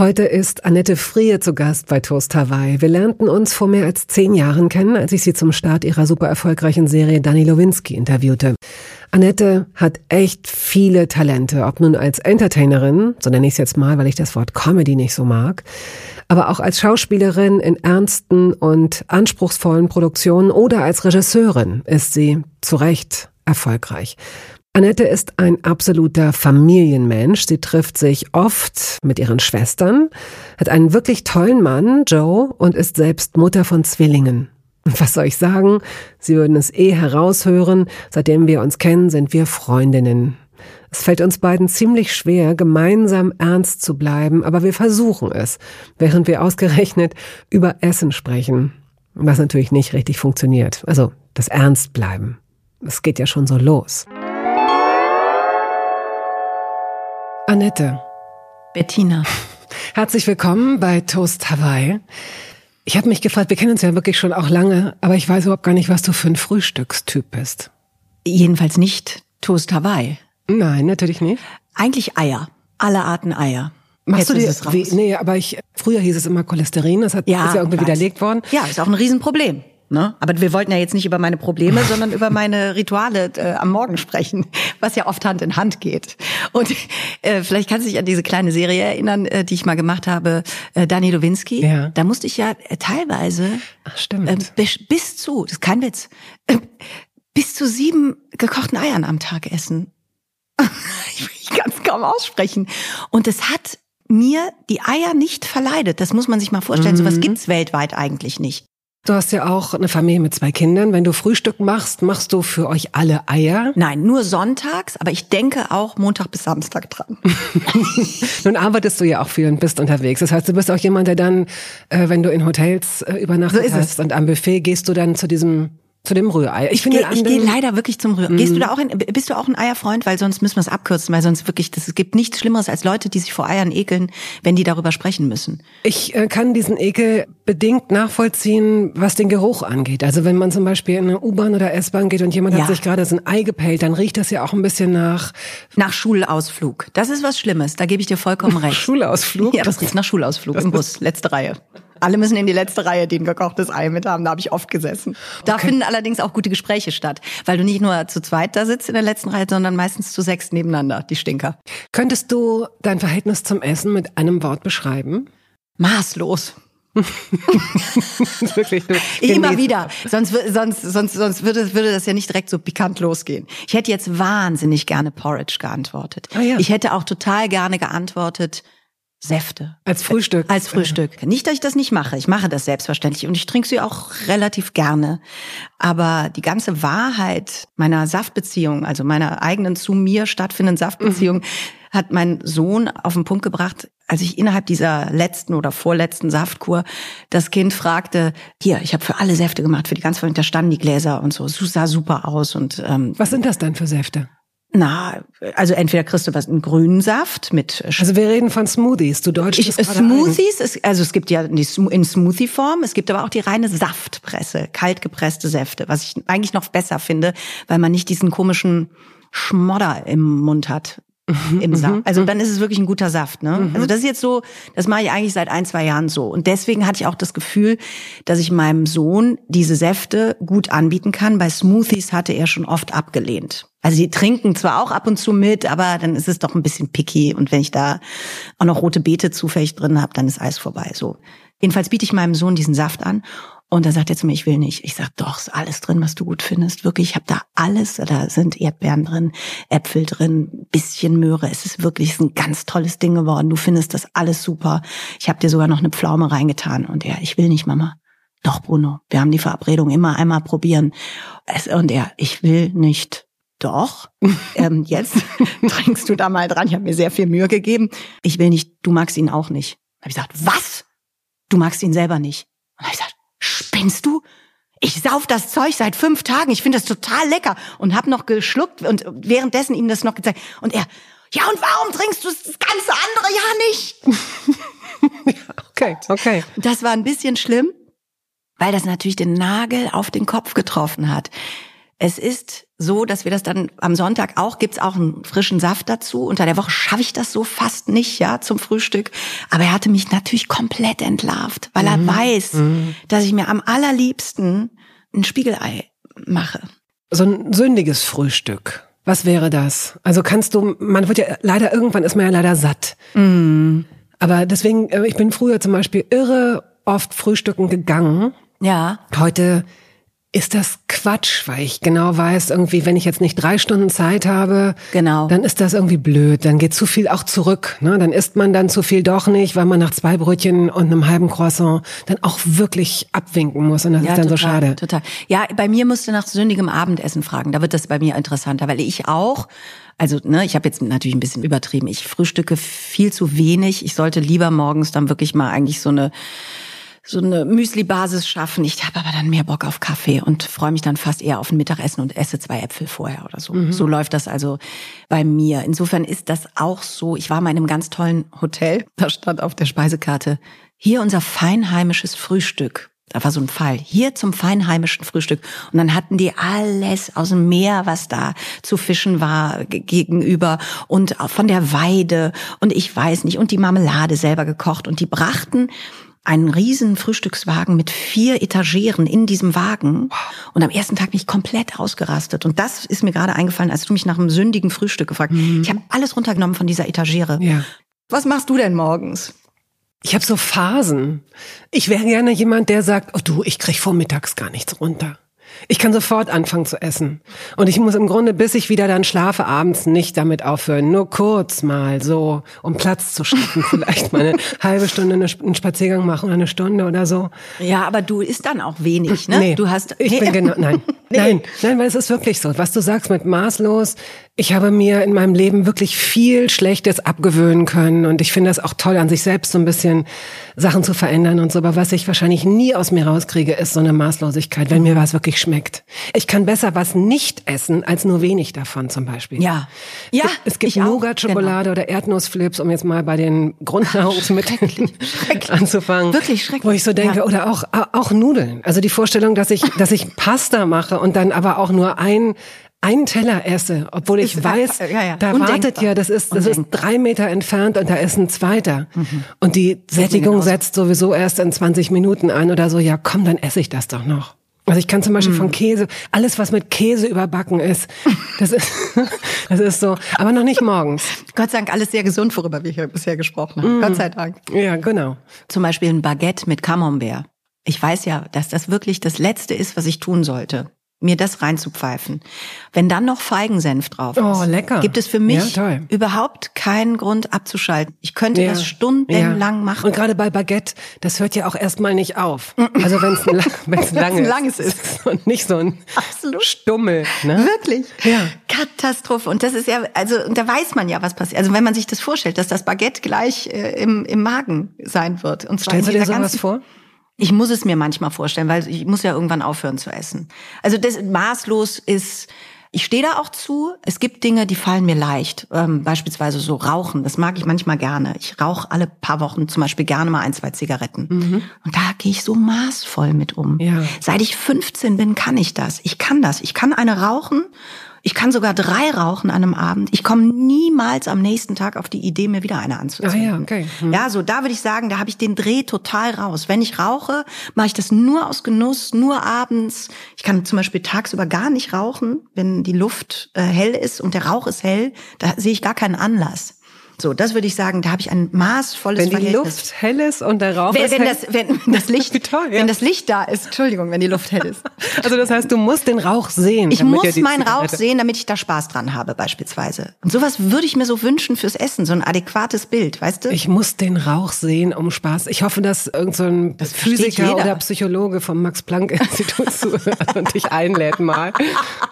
Heute ist Annette Frie zu Gast bei Toast Hawaii. Wir lernten uns vor mehr als zehn Jahren kennen, als ich sie zum Start ihrer super erfolgreichen Serie Dani Lowinski interviewte. Annette hat echt viele Talente, ob nun als Entertainerin, so nenne ich es jetzt mal, weil ich das Wort Comedy nicht so mag, aber auch als Schauspielerin in ernsten und anspruchsvollen Produktionen oder als Regisseurin ist sie zu Recht erfolgreich. Annette ist ein absoluter Familienmensch. Sie trifft sich oft mit ihren Schwestern, hat einen wirklich tollen Mann, Joe, und ist selbst Mutter von Zwillingen. Was soll ich sagen? Sie würden es eh heraushören. Seitdem wir uns kennen, sind wir Freundinnen. Es fällt uns beiden ziemlich schwer, gemeinsam ernst zu bleiben, aber wir versuchen es, während wir ausgerechnet über Essen sprechen. Was natürlich nicht richtig funktioniert. Also das Ernstbleiben. Es geht ja schon so los. Annette. Bettina. Herzlich willkommen bei Toast Hawaii. Ich habe mich gefragt, wir kennen uns ja wirklich schon auch lange, aber ich weiß überhaupt gar nicht, was du für ein Frühstückstyp bist. Jedenfalls nicht Toast Hawaii. Nein, natürlich nicht. Eigentlich Eier. Alle Arten Eier. Machst Jetzt du dir, wie, nee, aber ich, früher hieß es immer Cholesterin, das hat, ja, ist ja irgendwie widerlegt worden. Ja, ist auch ein Riesenproblem. Ne? Aber wir wollten ja jetzt nicht über meine Probleme, sondern über meine Rituale äh, am Morgen sprechen, was ja oft Hand in Hand geht. Und äh, vielleicht kannst du dich an diese kleine Serie erinnern, äh, die ich mal gemacht habe, äh, Dani Lowinski. Ja. Da musste ich ja äh, teilweise Ach, stimmt. Äh, bis, bis zu, das ist kein Witz, äh, bis zu sieben gekochten Eiern am Tag essen. ich kann es kaum aussprechen. Und es hat mir die Eier nicht verleidet. Das muss man sich mal vorstellen. Mhm. Sowas gibt's weltweit eigentlich nicht. Du hast ja auch eine Familie mit zwei Kindern. Wenn du Frühstück machst, machst du für euch alle Eier? Nein, nur sonntags, aber ich denke auch Montag bis Samstag dran. Nun arbeitest du ja auch viel und bist unterwegs. Das heißt, du bist auch jemand, der dann, äh, wenn du in Hotels äh, übernachtet so hast und am Buffet gehst du dann zu diesem zu dem Rührei. Ich, finde, ich gehe leider wirklich zum Rührei. Mm. Gehst du mhm. da auch ein, bist du auch ein Eierfreund? Weil sonst müssen wir es abkürzen, weil sonst wirklich, das, es gibt nichts Schlimmeres als Leute, die sich vor Eiern ekeln, wenn die darüber sprechen müssen. Ich äh, kann diesen Ekel bedingt nachvollziehen, was den Geruch angeht. Also wenn man zum Beispiel in eine U-Bahn oder S-Bahn geht und jemand ja. hat sich gerade so ein Ei gepellt, dann riecht das ja auch ein bisschen nach... Nach Schulausflug. Das ist was Schlimmes, da gebe ich dir vollkommen recht. Schulausflug? Ja, das riecht nach Schulausflug das im Bus, letzte Reihe. Alle müssen in die letzte Reihe, die ein gekochtes Ei mit haben. Da habe ich oft gesessen. Da okay. finden allerdings auch gute Gespräche statt, weil du nicht nur zu zweit da sitzt in der letzten Reihe, sondern meistens zu sechs nebeneinander, die Stinker. Könntest du dein Verhältnis zum Essen mit einem Wort beschreiben? Maßlos. Wirklich, Immer wieder. Sonst, sonst, sonst, sonst würde, würde das ja nicht direkt so pikant losgehen. Ich hätte jetzt wahnsinnig gerne Porridge geantwortet. Ah, ja. Ich hätte auch total gerne geantwortet, Säfte. Als Frühstück. Als Frühstück. Nicht, dass ich das nicht mache. Ich mache das selbstverständlich und ich trinke sie auch relativ gerne. Aber die ganze Wahrheit meiner Saftbeziehung, also meiner eigenen zu mir stattfindenden Saftbeziehung, mhm. hat mein Sohn auf den Punkt gebracht, als ich innerhalb dieser letzten oder vorletzten Saftkur das Kind fragte, hier, ich habe für alle Säfte gemacht, für die ganze Familie, da standen die Gläser und so, es sah super aus. Und ähm, Was sind das denn für Säfte? Na, also entweder kriegst du was einen grünen Saft mit. Also wir reden von Smoothies. Du deutsch ich, Smoothies, ist, also es gibt ja die in Smoothie-Form, es gibt aber auch die reine Saftpresse, kaltgepresste Säfte, was ich eigentlich noch besser finde, weil man nicht diesen komischen Schmodder im Mund hat. Mhm, im Saft. Mhm, also mhm. dann ist es wirklich ein guter Saft. Ne? Also das ist jetzt so, das mache ich eigentlich seit ein, zwei Jahren so. Und deswegen hatte ich auch das Gefühl, dass ich meinem Sohn diese Säfte gut anbieten kann. Bei Smoothies hatte er schon oft abgelehnt. Also sie trinken zwar auch ab und zu mit, aber dann ist es doch ein bisschen picky. Und wenn ich da auch noch rote Beete zufällig drin habe, dann ist alles vorbei. So. Jedenfalls biete ich meinem Sohn diesen Saft an. Und dann sagt er zu mir, ich will nicht. Ich sag, doch, ist alles drin, was du gut findest. Wirklich, ich habe da alles. Da sind Erdbeeren drin, Äpfel drin, bisschen Möhre. Es ist wirklich ist ein ganz tolles Ding geworden. Du findest das alles super. Ich habe dir sogar noch eine Pflaume reingetan. Und er, ich will nicht, Mama. Doch, Bruno, wir haben die Verabredung immer einmal probieren. und er, ich will nicht doch, ähm, jetzt trinkst du da mal dran. Ich habe mir sehr viel Mühe gegeben. Ich will nicht, du magst ihn auch nicht. Hab ich gesagt, was? Du magst ihn selber nicht. Und hab ich gesagt, spinnst du? ich sauf das Zeug seit fünf Tagen, ich finde das total lecker und hab noch geschluckt und währenddessen ihm das noch gezeigt. Und er, ja und warum trinkst du das ganze andere ja nicht? okay, okay. Das war ein bisschen schlimm, weil das natürlich den Nagel auf den Kopf getroffen hat. Es ist so, dass wir das dann am Sonntag auch, gibt's auch einen frischen Saft dazu. Unter der Woche schaffe ich das so fast nicht, ja, zum Frühstück. Aber er hatte mich natürlich komplett entlarvt, weil er mhm. weiß, mhm. dass ich mir am allerliebsten ein Spiegelei mache. So ein sündiges Frühstück. Was wäre das? Also kannst du, man wird ja leider, irgendwann ist man ja leider satt. Mhm. Aber deswegen, äh, ich bin früher zum Beispiel irre oft frühstücken gegangen. Ja. Heute ist das Quatsch, weil ich genau weiß, irgendwie, wenn ich jetzt nicht drei Stunden Zeit habe, genau. dann ist das irgendwie blöd. Dann geht zu viel auch zurück. Ne? Dann isst man dann zu viel doch nicht, weil man nach zwei Brötchen und einem halben Croissant dann auch wirklich abwinken muss. Und das ja, ist dann total, so schade. Total. Ja, bei mir musst du nach sündigem Abendessen fragen. Da wird das bei mir interessanter, weil ich auch also, ne, ich habe jetzt natürlich ein bisschen übertrieben. Ich frühstücke viel zu wenig. Ich sollte lieber morgens dann wirklich mal eigentlich so eine so eine Müsli-Basis schaffen. Ich habe aber dann mehr Bock auf Kaffee und freue mich dann fast eher auf ein Mittagessen und esse zwei Äpfel vorher oder so. Mhm. So läuft das also bei mir. Insofern ist das auch so. Ich war mal in einem ganz tollen Hotel. Da stand auf der Speisekarte, hier unser feinheimisches Frühstück. Da war so ein Fall. Hier zum feinheimischen Frühstück. Und dann hatten die alles aus dem Meer, was da zu fischen war, gegenüber und von der Weide und ich weiß nicht und die Marmelade selber gekocht und die brachten einen riesen Frühstückswagen mit vier Etageren in diesem Wagen. Und am ersten Tag bin ich komplett ausgerastet. Und das ist mir gerade eingefallen, als du mich nach einem sündigen Frühstück gefragt hast. Mhm. Ich habe alles runtergenommen von dieser Etagere. Ja. Was machst du denn morgens? Ich habe so Phasen. Ich wäre gerne jemand, der sagt, oh du, ich krieg vormittags gar nichts runter. Ich kann sofort anfangen zu essen. Und ich muss im Grunde, bis ich wieder dann schlafe, abends nicht damit aufhören. Nur kurz mal so, um Platz zu schaffen. Vielleicht mal eine halbe Stunde einen Spaziergang machen oder eine Stunde oder so. Ja, aber du isst dann auch wenig, ne? Nee, du hast. Ich bin genau, nein. nee. Nein, nein, weil es ist wirklich so. Was du sagst mit maßlos, ich habe mir in meinem Leben wirklich viel Schlechtes abgewöhnen können und ich finde das auch toll, an sich selbst so ein bisschen Sachen zu verändern und so. Aber was ich wahrscheinlich nie aus mir rauskriege, ist so eine Maßlosigkeit, wenn mir was wirklich schmeckt. Ich kann besser was nicht essen, als nur wenig davon zum Beispiel. Ja. Ja. Es gibt Nougat-Schokolade genau. oder Erdnussflips, um jetzt mal bei den Grundnahrungsmitteln schrecklich, schrecklich. anzufangen. Wirklich schrecklich. Wo ich so denke, ja. oder auch, auch Nudeln. Also die Vorstellung, dass ich, dass ich Pasta mache und dann aber auch nur ein, einen Teller esse, obwohl ich ist, weiß, ja, ja. da Undenkbar. wartet ja, das ist, das ist drei Meter entfernt und da ist ein zweiter. Mhm. Und die Sättigung setzt sowieso erst in 20 Minuten ein oder so, ja komm, dann esse ich das doch noch. Also ich kann zum Beispiel von Käse, alles was mit Käse überbacken ist, das ist, das ist so, aber noch nicht morgens. Gott sei Dank alles sehr gesund, worüber wir hier bisher gesprochen haben. Mhm. Gott sei Dank. Ja, genau. Zum Beispiel ein Baguette mit Camembert. Ich weiß ja, dass das wirklich das Letzte ist, was ich tun sollte mir das reinzupfeifen. Wenn dann noch Feigensenf drauf ist, oh, lecker. gibt es für mich ja, überhaupt keinen Grund abzuschalten. Ich könnte ja. das stundenlang ja. machen. Und gerade bei Baguette, das hört ja auch erstmal nicht auf. Also wenn es ein, wenn's lang ein langes ist. Und nicht so ein Absolut. Stummel. Ne? Wirklich. Ja. Katastrophe. Und das ist ja, also da weiß man ja, was passiert. Also wenn man sich das vorstellt, dass das Baguette gleich äh, im, im Magen sein wird. Und zwar Stellst du dir sowas vor? Ich muss es mir manchmal vorstellen, weil ich muss ja irgendwann aufhören zu essen. Also das maßlos ist, ich stehe da auch zu. Es gibt Dinge, die fallen mir leicht. Ähm, beispielsweise so Rauchen. Das mag ich manchmal gerne. Ich rauche alle paar Wochen zum Beispiel gerne mal ein, zwei Zigaretten. Mhm. Und da gehe ich so maßvoll mit um. Ja. Seit ich 15 bin, kann ich das. Ich kann das. Ich kann eine rauchen ich kann sogar drei rauchen an einem Abend. Ich komme niemals am nächsten Tag auf die Idee, mir wieder eine anzuziehen. Ah, ja, okay. Hm. ja, so da würde ich sagen, da habe ich den Dreh total raus. Wenn ich rauche, mache ich das nur aus Genuss, nur abends. Ich kann zum Beispiel tagsüber gar nicht rauchen, wenn die Luft äh, hell ist und der Rauch ist hell. Da sehe ich gar keinen Anlass. So, das würde ich sagen, da habe ich ein maßvolles Wenn die Luft hell ist und der Rauch wenn, ist wenn hell. Das, wenn das Licht, toll, ja. wenn das Licht da ist, Entschuldigung, wenn die Luft hell ist. Also das heißt, du musst den Rauch sehen. Ich muss meinen Rauch sehen, damit ich da Spaß dran habe, beispielsweise. Und sowas würde ich mir so wünschen fürs Essen, so ein adäquates Bild, weißt du? Ich muss den Rauch sehen, um Spaß. Ich hoffe, dass irgendein so Physiker oder Psychologe vom Max-Planck-Institut zuhört und dich einlädt mal.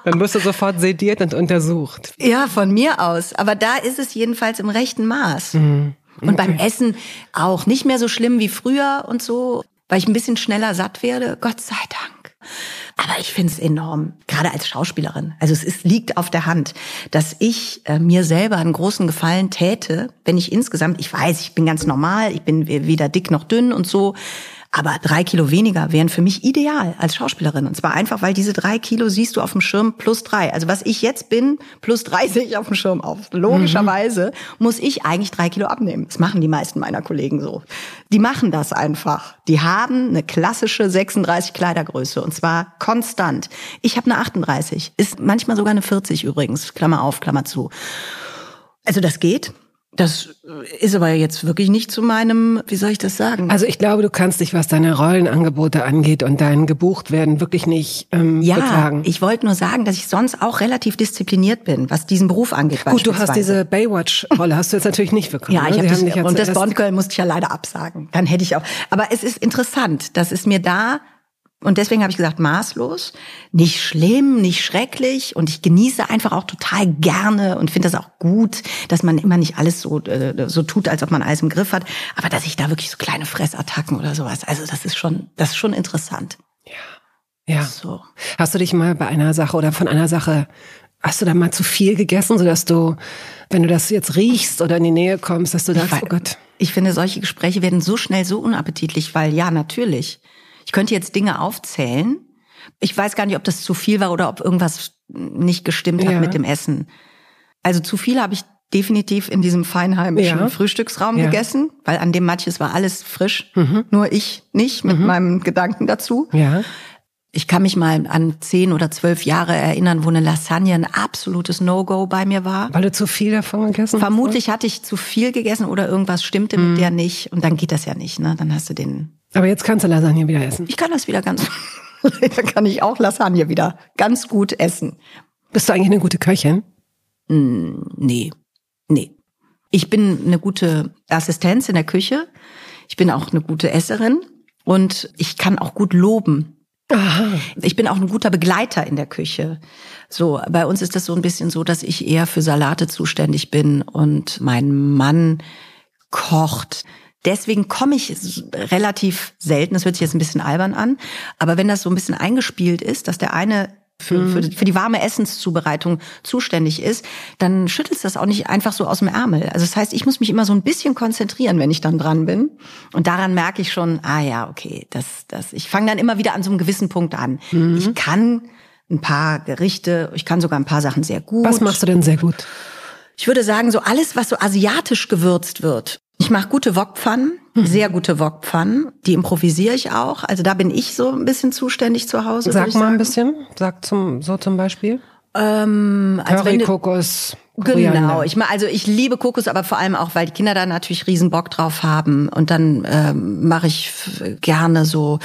Dann wirst du sofort sediert und untersucht. Ja, von mir aus. Aber da ist es jedenfalls im rechten Maß. Mhm. Und beim Essen auch nicht mehr so schlimm wie früher und so, weil ich ein bisschen schneller satt werde. Gott sei Dank. Aber ich finde es enorm, gerade als Schauspielerin. Also es ist, liegt auf der Hand, dass ich äh, mir selber einen großen Gefallen täte, wenn ich insgesamt, ich weiß, ich bin ganz normal, ich bin weder dick noch dünn und so, aber drei Kilo weniger wären für mich ideal als Schauspielerin. Und zwar einfach, weil diese drei Kilo siehst du auf dem Schirm plus drei. Also was ich jetzt bin, plus drei sehe ich auf dem Schirm auf. Logischerweise mhm. muss ich eigentlich drei Kilo abnehmen. Das machen die meisten meiner Kollegen so. Die machen das einfach. Die haben eine klassische 36 Kleidergröße und zwar konstant. Ich habe eine 38, ist manchmal sogar eine 40 übrigens. Klammer auf, Klammer zu. Also das geht. Das ist aber jetzt wirklich nicht zu meinem, wie soll ich das sagen? Also ich glaube, du kannst dich, was deine Rollenangebote angeht und dein gebucht werden, wirklich nicht ähm, ja, beklagen. ich wollte nur sagen, dass ich sonst auch relativ diszipliniert bin, was diesen Beruf angeht. Gut, du hast diese Baywatch-Rolle, hast du jetzt natürlich nicht bekommen. ja, ich ne? hab das, und das Bond-Girl musste ich ja leider absagen. Dann hätte ich auch. Aber es ist interessant, dass es mir da und deswegen habe ich gesagt, maßlos, nicht schlimm, nicht schrecklich. Und ich genieße einfach auch total gerne und finde das auch gut, dass man immer nicht alles so, äh, so tut, als ob man alles im Griff hat. Aber dass ich da wirklich so kleine Fressattacken oder sowas, also das ist schon, das ist schon interessant. Ja. Ja. So. Hast du dich mal bei einer Sache oder von einer Sache, hast du da mal zu viel gegessen, sodass du, wenn du das jetzt riechst oder in die Nähe kommst, dass du sagst, oh Gott. Ich finde, solche Gespräche werden so schnell so unappetitlich, weil ja, natürlich ich könnte jetzt Dinge aufzählen. Ich weiß gar nicht, ob das zu viel war oder ob irgendwas nicht gestimmt hat ja. mit dem Essen. Also zu viel habe ich definitiv in diesem feinheimischen ja. Frühstücksraum ja. gegessen, weil an dem Matches war alles frisch, mhm. nur ich nicht mit mhm. meinem Gedanken dazu. Ja. Ich kann mich mal an zehn oder zwölf Jahre erinnern, wo eine Lasagne ein absolutes No-Go bei mir war. Weil du zu viel davon gegessen hast? Vermutlich hatte ich zu viel gegessen oder irgendwas stimmte mhm. mit der nicht. Und dann geht das ja nicht, ne? Dann hast du den aber jetzt kannst du Lasagne wieder essen. Ich kann das wieder ganz, da kann ich auch Lasagne wieder ganz gut essen. Bist du eigentlich eine gute Köchin? Mm, nee, nee. Ich bin eine gute Assistenz in der Küche. Ich bin auch eine gute Esserin und ich kann auch gut loben. Aha. Ich bin auch ein guter Begleiter in der Küche. So, bei uns ist das so ein bisschen so, dass ich eher für Salate zuständig bin und mein Mann kocht. Deswegen komme ich relativ selten, das hört sich jetzt ein bisschen albern an, aber wenn das so ein bisschen eingespielt ist, dass der eine für, für, für die warme Essenszubereitung zuständig ist, dann schüttelst das auch nicht einfach so aus dem Ärmel. Also das heißt, ich muss mich immer so ein bisschen konzentrieren, wenn ich dann dran bin. Und daran merke ich schon, ah ja, okay, das, das. Ich fange dann immer wieder an so einem gewissen Punkt an. Mhm. Ich kann ein paar Gerichte, ich kann sogar ein paar Sachen sehr gut. Was machst du denn sehr gut? Ich würde sagen, so alles, was so asiatisch gewürzt wird, ich mache gute Wokpfannen, mhm. sehr gute Wokpfannen. Die improvisiere ich auch. Also da bin ich so ein bisschen zuständig zu Hause. Sag mal ein bisschen. Sag zum, so zum Beispiel. Ähm, also Curry, Kokos. Koriander. Genau, ich meine, also ich liebe Kokos, aber vor allem auch, weil die Kinder da natürlich riesen Bock drauf haben. Und dann ähm, mache ich gerne so,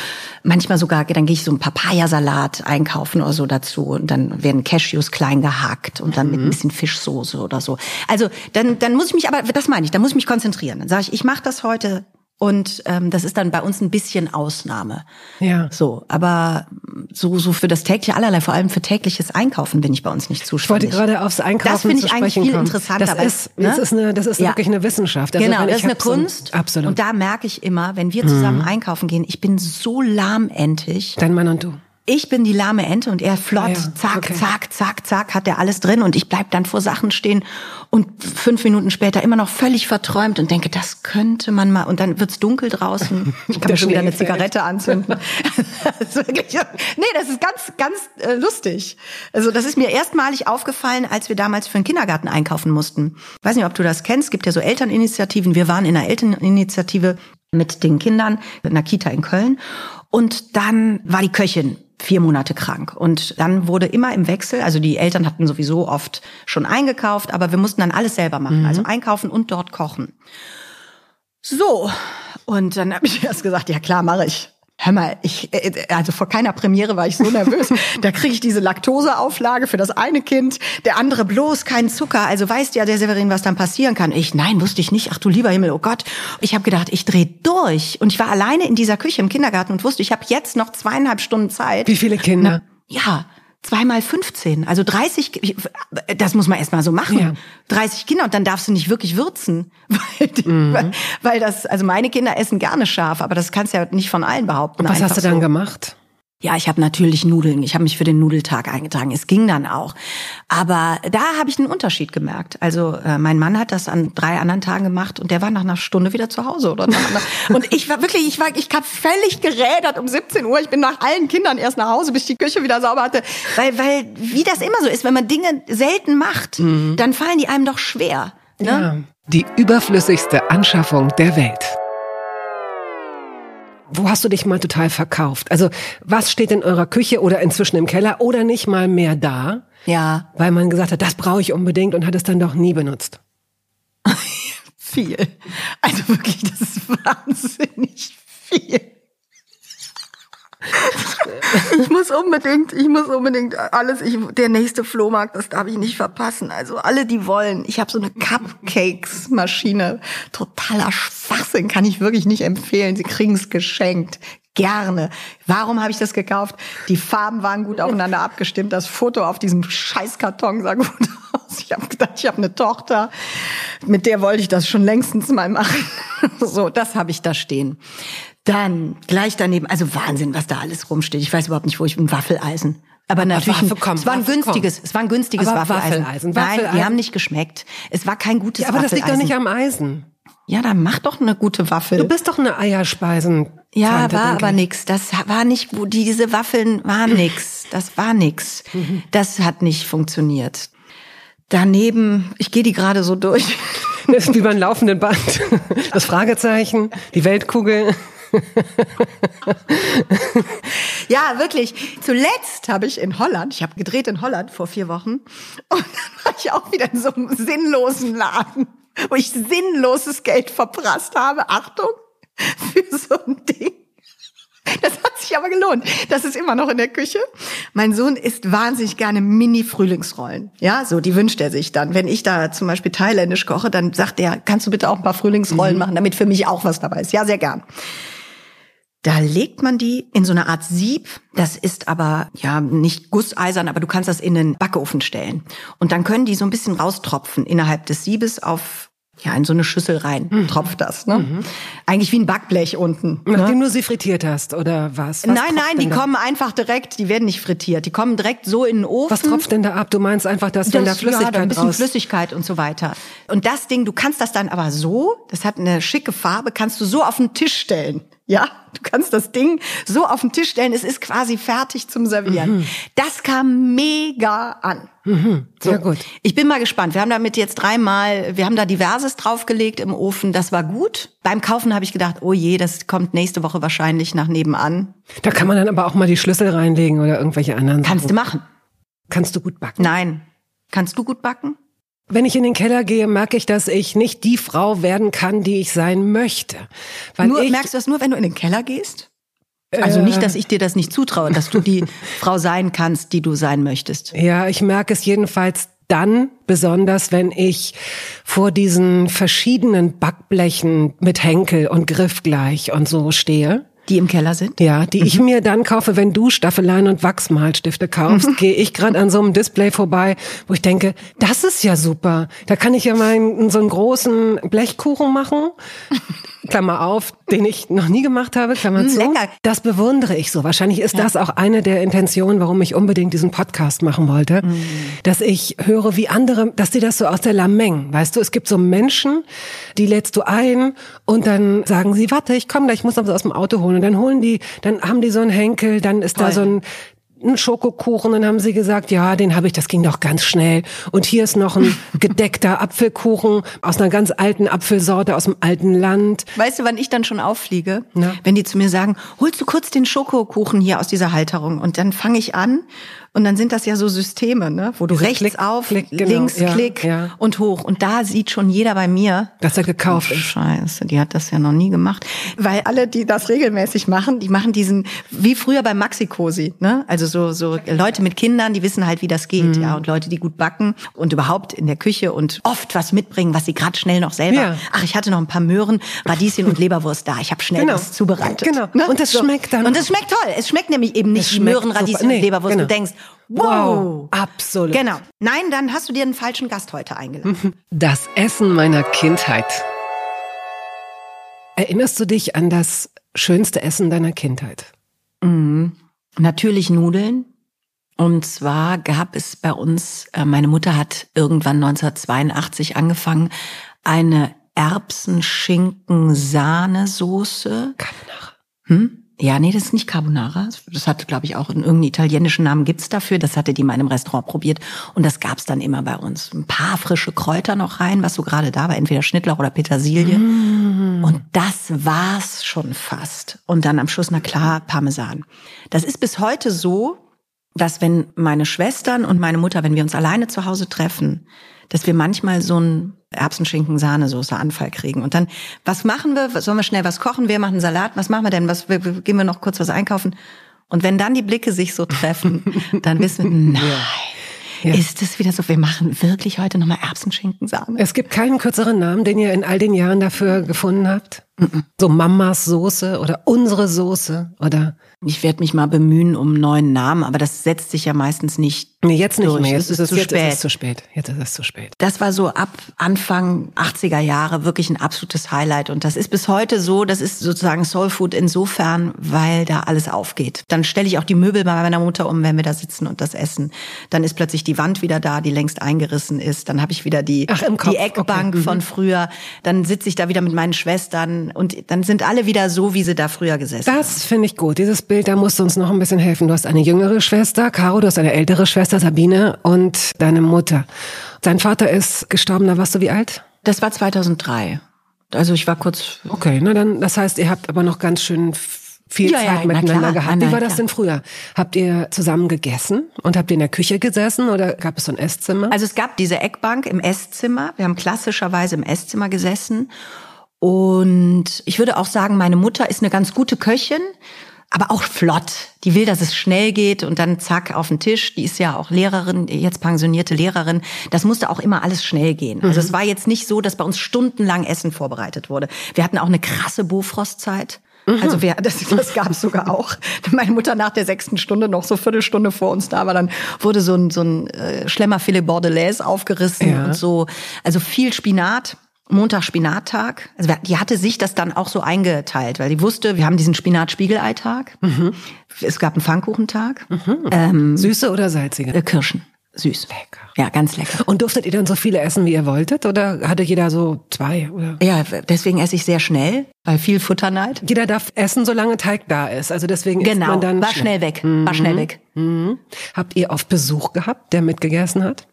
manchmal sogar, dann gehe ich so einen Papayasalat einkaufen oder so dazu und dann werden Cashews klein gehackt und dann mhm. mit ein bisschen Fischsoße oder so. Also dann, dann muss ich mich, aber das meine ich, dann muss ich mich konzentrieren. Dann sage ich, ich mache das heute und ähm, das ist dann bei uns ein bisschen Ausnahme. Ja. So, aber so so für das tägliche allerlei, vor allem für tägliches Einkaufen bin ich bei uns nicht zuständig. Ich wollte gerade aufs Einkaufen Das finde ich eigentlich viel kommen. interessanter. Das ist, ne? das ist eine, das ist ja. wirklich eine Wissenschaft. Also genau, das ist eine Kunst. So, absolut. Und da merke ich immer, wenn wir zusammen mhm. einkaufen gehen, ich bin so lahmentig. Dein Mann und du ich bin die lahme Ente und er flott, ja, zack, okay. zack, zack, zack, hat er alles drin und ich bleib dann vor Sachen stehen und fünf Minuten später immer noch völlig verträumt und denke, das könnte man mal und dann wird's dunkel draußen. Ich kann mir schon wieder eine Zigarette anzünden. das wirklich, nee, das ist ganz, ganz äh, lustig. Also das ist mir erstmalig aufgefallen, als wir damals für einen Kindergarten einkaufen mussten. Ich weiß nicht, ob du das kennst. Es gibt ja so Elterninitiativen. Wir waren in einer Elterninitiative mit den Kindern in einer Kita in Köln. Und dann war die Köchin vier Monate krank. Und dann wurde immer im Wechsel, also die Eltern hatten sowieso oft schon eingekauft, aber wir mussten dann alles selber machen, mhm. also einkaufen und dort kochen. So, und dann habe ich erst gesagt, ja klar, mache ich. Hör mal, ich, äh, also vor keiner Premiere war ich so nervös. da kriege ich diese Laktoseauflage für das eine Kind, der andere bloß keinen Zucker. Also weißt ja der Severin, was dann passieren kann. Ich, nein, wusste ich nicht. Ach du lieber Himmel, oh Gott. Ich habe gedacht, ich drehe durch. Und ich war alleine in dieser Küche im Kindergarten und wusste, ich habe jetzt noch zweieinhalb Stunden Zeit. Wie viele Kinder? Na, ja, zweimal 15, also 30, das muss man erstmal so machen. Ja. 30 Kinder und dann darfst du nicht wirklich würzen, weil, mhm. weil, weil, das, also meine Kinder essen gerne scharf, aber das kannst du ja nicht von allen behaupten. Und was hast du dann so. gemacht? Ja, ich habe natürlich Nudeln. Ich habe mich für den Nudeltag eingetragen. Es ging dann auch. Aber da habe ich einen Unterschied gemerkt. Also äh, mein Mann hat das an drei anderen Tagen gemacht und der war nach einer Stunde wieder zu Hause oder nach und ich war wirklich, ich war, ich habe völlig gerädert um 17 Uhr. Ich bin nach allen Kindern erst nach Hause, bis ich die Küche wieder sauber hatte, weil weil wie das immer so ist, wenn man Dinge selten macht, mhm. dann fallen die einem doch schwer. Ne? Ja. Die überflüssigste Anschaffung der Welt. Wo hast du dich mal total verkauft? Also was steht in eurer Küche oder inzwischen im Keller oder nicht mal mehr da? Ja. Weil man gesagt hat, das brauche ich unbedingt und hat es dann doch nie benutzt. viel. Also wirklich, das ist wahnsinnig viel. ich muss unbedingt, ich muss unbedingt alles, ich, der nächste Flohmarkt, das darf ich nicht verpassen. Also alle, die wollen. Ich habe so eine Cupcakes-Maschine. Totaler Schwachsinn, kann ich wirklich nicht empfehlen. Sie kriegen es geschenkt. Gerne. Warum habe ich das gekauft? Die Farben waren gut aufeinander abgestimmt. Das Foto auf diesem Scheißkarton sah gut aus. Ich habe gedacht, ich habe eine Tochter, mit der wollte ich das schon längstens mal machen. So, das habe ich da stehen. Dann gleich daneben, also Wahnsinn, was da alles rumsteht. Ich weiß überhaupt nicht, wo ich bin. Waffeleisen. Aber natürlich, Waffe, komm, es war ein günstiges, komm. es war ein günstiges aber Waffeleisen. Waffeleisen. Nein, die haben nicht geschmeckt. Es war kein gutes ja, aber Waffeleisen. Aber das liegt doch nicht am Eisen. Ja, dann mach doch eine gute Waffel. Du bist doch eine Eierspeisen. Ja, war aber nix. Das war nicht, diese Waffeln waren nix. Das war nix. Das hat nicht funktioniert. Daneben, ich gehe die gerade so durch. Das ist wie beim laufenden Band. Das Fragezeichen, die Weltkugel. Ja, wirklich. Zuletzt habe ich in Holland, ich habe gedreht in Holland vor vier Wochen, und dann war ich auch wieder in so einem sinnlosen Laden, wo ich sinnloses Geld verprasst habe. Achtung, für so ein Ding. Das hat sich aber gelohnt. Das ist immer noch in der Küche. Mein Sohn isst wahnsinnig gerne Mini-Frühlingsrollen. Ja, so, die wünscht er sich dann. Wenn ich da zum Beispiel thailändisch koche, dann sagt er, kannst du bitte auch ein paar Frühlingsrollen mhm. machen, damit für mich auch was dabei ist. Ja, sehr gern. Da legt man die in so eine Art Sieb. Das ist aber ja nicht gusseisern, aber du kannst das in den Backofen stellen. Und dann können die so ein bisschen raustropfen innerhalb des Siebes auf ja, in so eine Schüssel rein mhm. tropft das. Ne? Mhm. Eigentlich wie ein Backblech unten. Ne? Nachdem ne? du sie frittiert hast, oder was? was nein, nein, die da? kommen einfach direkt, die werden nicht frittiert. Die kommen direkt so in den Ofen. Was tropft denn da ab? Du meinst einfach, dass das, wenn da Flüssigkeit ja, ein bisschen raus... Flüssigkeit und so weiter. Und das Ding, du kannst das dann aber so, das hat eine schicke Farbe, kannst du so auf den Tisch stellen. Ja, du kannst das Ding so auf den Tisch stellen, es ist quasi fertig zum Servieren. Mhm. Das kam mega an. Mhm. Sehr so. gut. Ich bin mal gespannt. Wir haben damit jetzt dreimal, wir haben da diverses draufgelegt im Ofen. Das war gut. Beim Kaufen habe ich gedacht, oh je, das kommt nächste Woche wahrscheinlich nach nebenan. Da kann man dann aber auch mal die Schlüssel reinlegen oder irgendwelche anderen. Kannst Sachen. du machen. Kannst du gut backen? Nein. Kannst du gut backen? Wenn ich in den Keller gehe, merke ich, dass ich nicht die Frau werden kann, die ich sein möchte. Weil nur, ich, merkst du das nur, wenn du in den Keller gehst? Also nicht, dass ich dir das nicht zutraue, dass du die Frau sein kannst, die du sein möchtest. Ja, ich merke es jedenfalls dann besonders, wenn ich vor diesen verschiedenen Backblechen mit Henkel und Griffgleich und so stehe die im Keller sind? Ja, die mhm. ich mir dann kaufe, wenn du Staffeleien und Wachsmalstifte kaufst, mhm. gehe ich gerade an so einem Display vorbei, wo ich denke, das ist ja super. Da kann ich ja mal so einen großen Blechkuchen machen. Klammer auf, den ich noch nie gemacht habe, Klammer zu. Lecker. Das bewundere ich so. Wahrscheinlich ist ja. das auch eine der Intentionen, warum ich unbedingt diesen Podcast machen wollte, mhm. dass ich höre, wie andere, dass die das so aus der Lameng, weißt du, es gibt so Menschen, die lädst du ein und dann sagen sie, warte, ich komme da, ich muss noch was aus dem Auto holen und dann holen die, dann haben die so einen Henkel, dann ist Toll. da so ein einen Schokokuchen, dann haben sie gesagt, ja, den habe ich, das ging doch ganz schnell. Und hier ist noch ein gedeckter Apfelkuchen aus einer ganz alten Apfelsorte aus dem alten Land. Weißt du, wann ich dann schon auffliege? Na? Wenn die zu mir sagen, holst du kurz den Schokokuchen hier aus dieser Halterung? Und dann fange ich an und dann sind das ja so Systeme, ne? wo du Diese rechts Klick, auf, Klick, genau. links ja, Klick ja. und hoch. Und da sieht schon jeder bei mir. Das er gekauft. Oh, Scheiße, die hat das ja noch nie gemacht. Weil alle, die das regelmäßig machen, die machen diesen, wie früher bei Maxi-Cosi, ne? Also so, so Leute mit Kindern, die wissen halt, wie das geht, mhm. ja. Und Leute, die gut backen und überhaupt in der Küche und oft was mitbringen, was sie gerade schnell noch selber. Ja. Ach, ich hatte noch ein paar Möhren, Radieschen und Leberwurst da. Ich habe schnell genau. was zubereitet. Genau. Ne? Und das so. schmeckt dann. Und das schmeckt toll. Es schmeckt nämlich eben nicht Möhren, Radieschen nee, und Leberwurst. Genau. Du denkst, Wow. wow. Absolut. Genau. Nein, dann hast du dir einen falschen Gast heute eingeladen. Das Essen meiner Kindheit. Erinnerst du dich an das schönste Essen deiner Kindheit? Mhm. Natürlich Nudeln. Und zwar gab es bei uns, äh, meine Mutter hat irgendwann 1982 angefangen, eine Erbsenschinken-Sahnesoße. Carbonara. Hm? Ja, nee, das ist nicht Carbonara. Das hatte, glaube ich, auch in irgendeinen italienischen Namen gibt's dafür. Das hatte die mal in einem Restaurant probiert. Und das gab's dann immer bei uns. Ein paar frische Kräuter noch rein, was so gerade da war, entweder Schnittlauch oder Petersilie. Mm. Und das war's schon fast. Und dann am Schluss, na klar, Parmesan. Das ist bis heute so, dass wenn meine Schwestern und meine Mutter, wenn wir uns alleine zu Hause treffen, dass wir manchmal so ein Erbsenschinken-Sahnesoße Anfall kriegen. Und dann, was machen wir? Sollen wir schnell was kochen? Wir machen Salat. Was machen wir denn? Was, gehen wir noch kurz was einkaufen? Und wenn dann die Blicke sich so treffen, dann wissen wir, nein. Ja. Ist es wieder so, wir machen wirklich heute nochmal Erbsenschinken-Sahne? Es gibt keinen kürzeren Namen, den ihr in all den Jahren dafür gefunden habt? So Mamas Soße oder unsere Soße oder ich werde mich mal bemühen um einen neuen Namen, aber das setzt sich ja meistens nicht. Nee, jetzt nicht durch. mehr. Jetzt ist es zu jetzt spät. Ist es zu spät. Jetzt ist es zu spät. Das war so ab Anfang 80er Jahre wirklich ein absolutes Highlight. Und das ist bis heute so, das ist sozusagen Soul Food insofern, weil da alles aufgeht. Dann stelle ich auch die Möbel bei meiner Mutter um, wenn wir da sitzen und das essen. Dann ist plötzlich die Wand wieder da, die längst eingerissen ist. Dann habe ich wieder die, Ach, die Eckbank Okay. Mhm. von früher. Dann sitze ich da wieder mit meinen Schwestern und dann sind alle wieder so, wie sie da früher gesessen haben. Das finde ich gut. Dieses Bild, da musst du uns noch ein bisschen helfen. Du hast eine jüngere Schwester, Caro, du hast eine ältere Schwester, Sabine und deine Mutter. Dein Vater ist gestorben, da warst du wie alt? Das war 2003. Also ich war kurz Okay, na dann, das heißt, ihr habt aber noch ganz schön viel Ja, ja, Zeit na miteinander klar, gehabt. Wie war das denn früher? Habt ihr zusammen gegessen und habt ihr in der Küche gesessen oder gab es so ein Esszimmer? Also es gab diese Eckbank im Esszimmer. Wir haben klassischerweise im Esszimmer gesessen. Und ich würde auch sagen, meine Mutter ist eine ganz gute Köchin, aber auch flott. Die will, dass es schnell geht und dann zack auf den Tisch. Die ist ja auch Lehrerin, jetzt pensionierte Lehrerin. Das musste auch immer alles schnell gehen. Also es war jetzt nicht so, dass bei uns stundenlang Essen vorbereitet wurde. Wir hatten auch eine krasse Bofrostzeit. Also wir, das, das gab es sogar auch. Meine Mutter nach der sechsten Stunde noch so Viertelstunde vor uns da war, dann wurde so ein, so ein äh, Schlemmerfilet Bordelaise aufgerissen Ja. und so. Also viel Spinat. Montag Spinattag. Also die hatte sich das dann auch so eingeteilt, weil die wusste, wir haben diesen Spinat-Spiegelei-Tag. Es gab einen Pfannkuchentag. Ähm, Süße oder salzige? äh, Kirschen. Süß. Lecker. Ja, ganz lecker. Und durftet ihr dann so viele essen, wie ihr wolltet? Oder hatte jeder so zwei? Oder? Ja, deswegen esse ich sehr schnell, weil viel Futterneid. Jeder darf essen, solange Teig da ist. Also deswegen isst Genau, man dann war schnell weg, war schnell weg. Mhm. Habt ihr oft Besuch gehabt, der mitgegessen hat?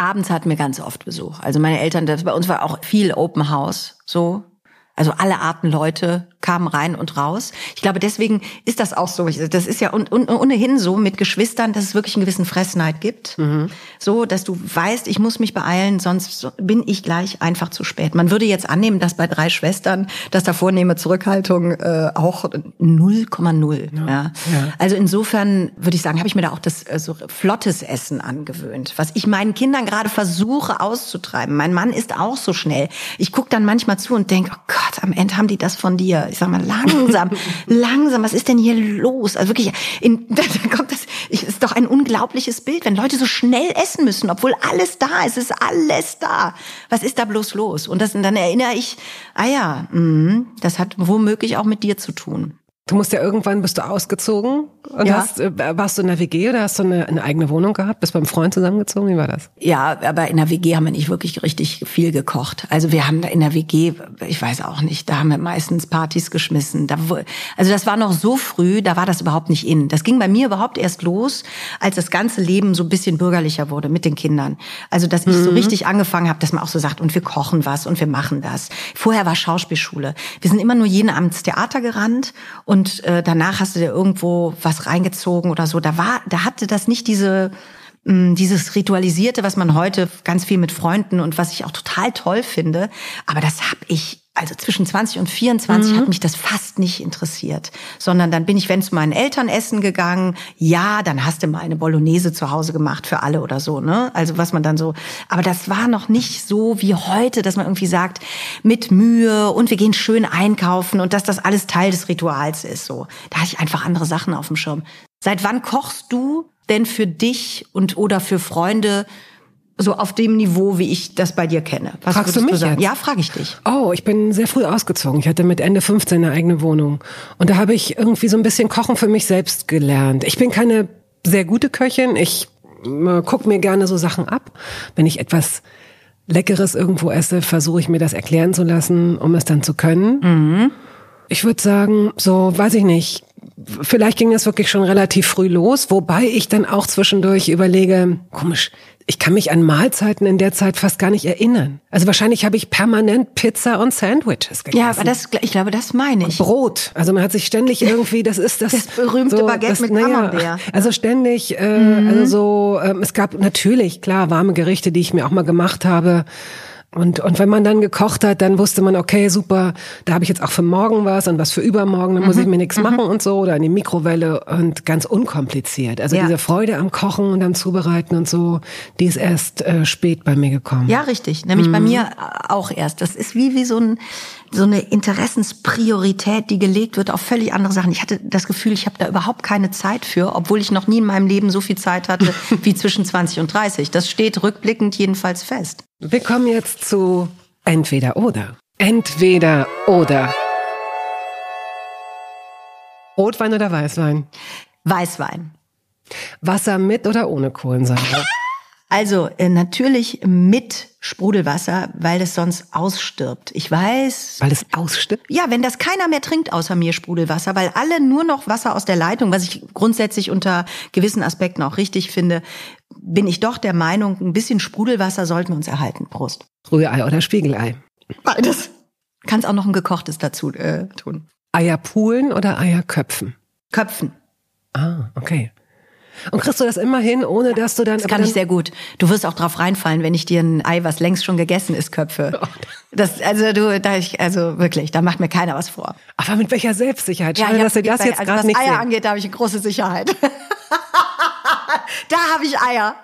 Abends hatten wir ganz oft Besuch. Also meine Eltern, das, bei uns war auch viel Open House, so. Also alle Arten Leute kamen rein und raus. Ich glaube, deswegen ist das auch so. Das ist ja un, un, ohnehin so mit Geschwistern, dass es wirklich einen gewissen Fressneid gibt. So, dass du weißt, ich muss mich beeilen, sonst bin ich gleich einfach zu spät. Man würde jetzt annehmen, dass bei drei Schwestern, dass da vornehme Zurückhaltung äh, auch 0,0. Ja. Also insofern würde ich sagen, habe ich mir da auch das äh, so flottes Essen angewöhnt, was ich meinen Kindern gerade versuche auszutreiben. Mein Mann ist auch so schnell. Ich gucke dann manchmal zu und denke, oh Gott, am Ende haben die das von dir. Ich sag mal langsam, langsam. Was ist denn hier los? Also wirklich, in, da kommt das. Ist doch ein unglaubliches Bild, wenn Leute so schnell essen müssen, obwohl alles da ist. Ist alles da. Was ist da bloß los? Und das, und dann erinnere ich, ah ja, mh, das hat womöglich auch mit dir zu tun. Du musst ja irgendwann bist du ausgezogen und Ja. hast, äh, warst du in der WG oder hast du eine, eine eigene Wohnung gehabt? Bist beim Freund zusammengezogen? Wie war das? Ja, aber in der WG haben wir nicht wirklich richtig viel gekocht. Also wir haben da in der WG, ich weiß auch nicht, da haben wir meistens Partys geschmissen. Da, also das war noch so früh, da war das überhaupt nicht in. Das ging bei mir überhaupt erst los, als das ganze Leben so ein bisschen bürgerlicher wurde mit den Kindern. Also dass ich so richtig angefangen habe, dass man auch so sagt, und wir kochen was und wir machen das. Vorher war Schauspielschule. Wir sind immer nur jeden Abend ins Theater gerannt und äh, danach hast du dir irgendwo was reingezogen oder so. Da war, da hatte das nicht diese mh, dieses Ritualisierte, was man heute ganz viel mit Freunden und was ich auch total toll finde. Aber das habe ich, also zwischen 20 und 24 hat mich das fast nicht interessiert. Sondern dann bin ich, wenn zu meinen Eltern essen gegangen, ja, dann hast du mal eine Bolognese zu Hause gemacht für alle oder so, ne? Also was man dann so, aber das war noch nicht so wie heute, dass man irgendwie sagt, mit Mühe und wir gehen schön einkaufen und dass das alles Teil des Rituals ist, so. Da hatte ich einfach andere Sachen auf dem Schirm. Seit wann kochst du denn für dich und oder für Freunde So auf dem Niveau, wie ich das bei dir kenne. Was Fragst du mich du jetzt? Ja, frage ich dich. Oh, ich bin sehr früh ausgezogen. Ich hatte mit Ende 15 eine eigene Wohnung. Und da habe ich irgendwie so ein bisschen Kochen für mich selbst gelernt. Ich bin keine sehr gute Köchin. Ich äh, guck mir gerne so Sachen ab. Wenn ich etwas Leckeres irgendwo esse, versuche ich mir das erklären zu lassen, um es dann zu können. Mhm. Ich würde sagen, so, weiß ich nicht, vielleicht ging das wirklich schon relativ früh los, wobei ich dann auch zwischendurch überlege, komisch, ich kann mich an Mahlzeiten in der Zeit fast gar nicht erinnern. Also wahrscheinlich habe ich permanent Pizza und Sandwiches gegessen. Ja, aber das, ich glaube, das meine ich. Und Brot. Also man hat sich ständig irgendwie, das ist das. Das berühmte so, Baguette das, mit naja, Also ständig, äh, mhm. also so, äh, es gab natürlich, klar, warme Gerichte, die ich mir auch mal gemacht habe. Und, und wenn man dann gekocht hat, dann wusste man, okay, super, da habe ich jetzt auch für morgen was und was für übermorgen, dann muss ich mhm. mir nichts mhm. machen und so oder in die Mikrowelle und ganz unkompliziert. Also ja. diese Freude am Kochen und am Zubereiten und so, die ist erst äh, spät bei mir gekommen. Ja, richtig. Nämlich mhm. bei mir auch erst. Das ist wie, wie so ein so eine Interessenspriorität, die gelegt wird auf völlig andere Sachen. Ich hatte das Gefühl, ich habe da überhaupt keine Zeit für, obwohl ich noch nie in meinem Leben so viel Zeit hatte wie zwischen 20 und 30. Das steht rückblickend jedenfalls fest. Wir kommen jetzt zu entweder oder. Entweder oder. Rotwein oder Weißwein? Weißwein. Wasser mit oder ohne Kohlensäure? Also äh, natürlich mit Sprudelwasser, weil es sonst ausstirbt. Ich weiß. Weil es ausstirbt? Ja, wenn das keiner mehr trinkt außer mir Sprudelwasser, weil alle nur noch Wasser aus der Leitung, was ich grundsätzlich unter gewissen Aspekten auch richtig finde, bin ich doch der Meinung, ein bisschen Sprudelwasser sollten wir uns erhalten. Prost. Rührei oder Spiegelei? Beides. Kannst auch noch ein gekochtes dazu äh, tun. Eierpulen oder Eierköpfen? Köpfen. Ah, okay. Und kriegst du das immer hin, ohne dass du dann. Das kann ich sehr gut. Du wirst auch drauf reinfallen, wenn ich dir ein Ei, was längst schon gegessen ist, köpfe. Oh. Das, also du, da ich, also wirklich, da macht mir keiner was vor. Aber mit welcher Selbstsicherheit? Schade, ja, dass du das jetzt also gerade nicht Was Eier sehen. angeht, da habe ich eine große Sicherheit. da habe ich Eier.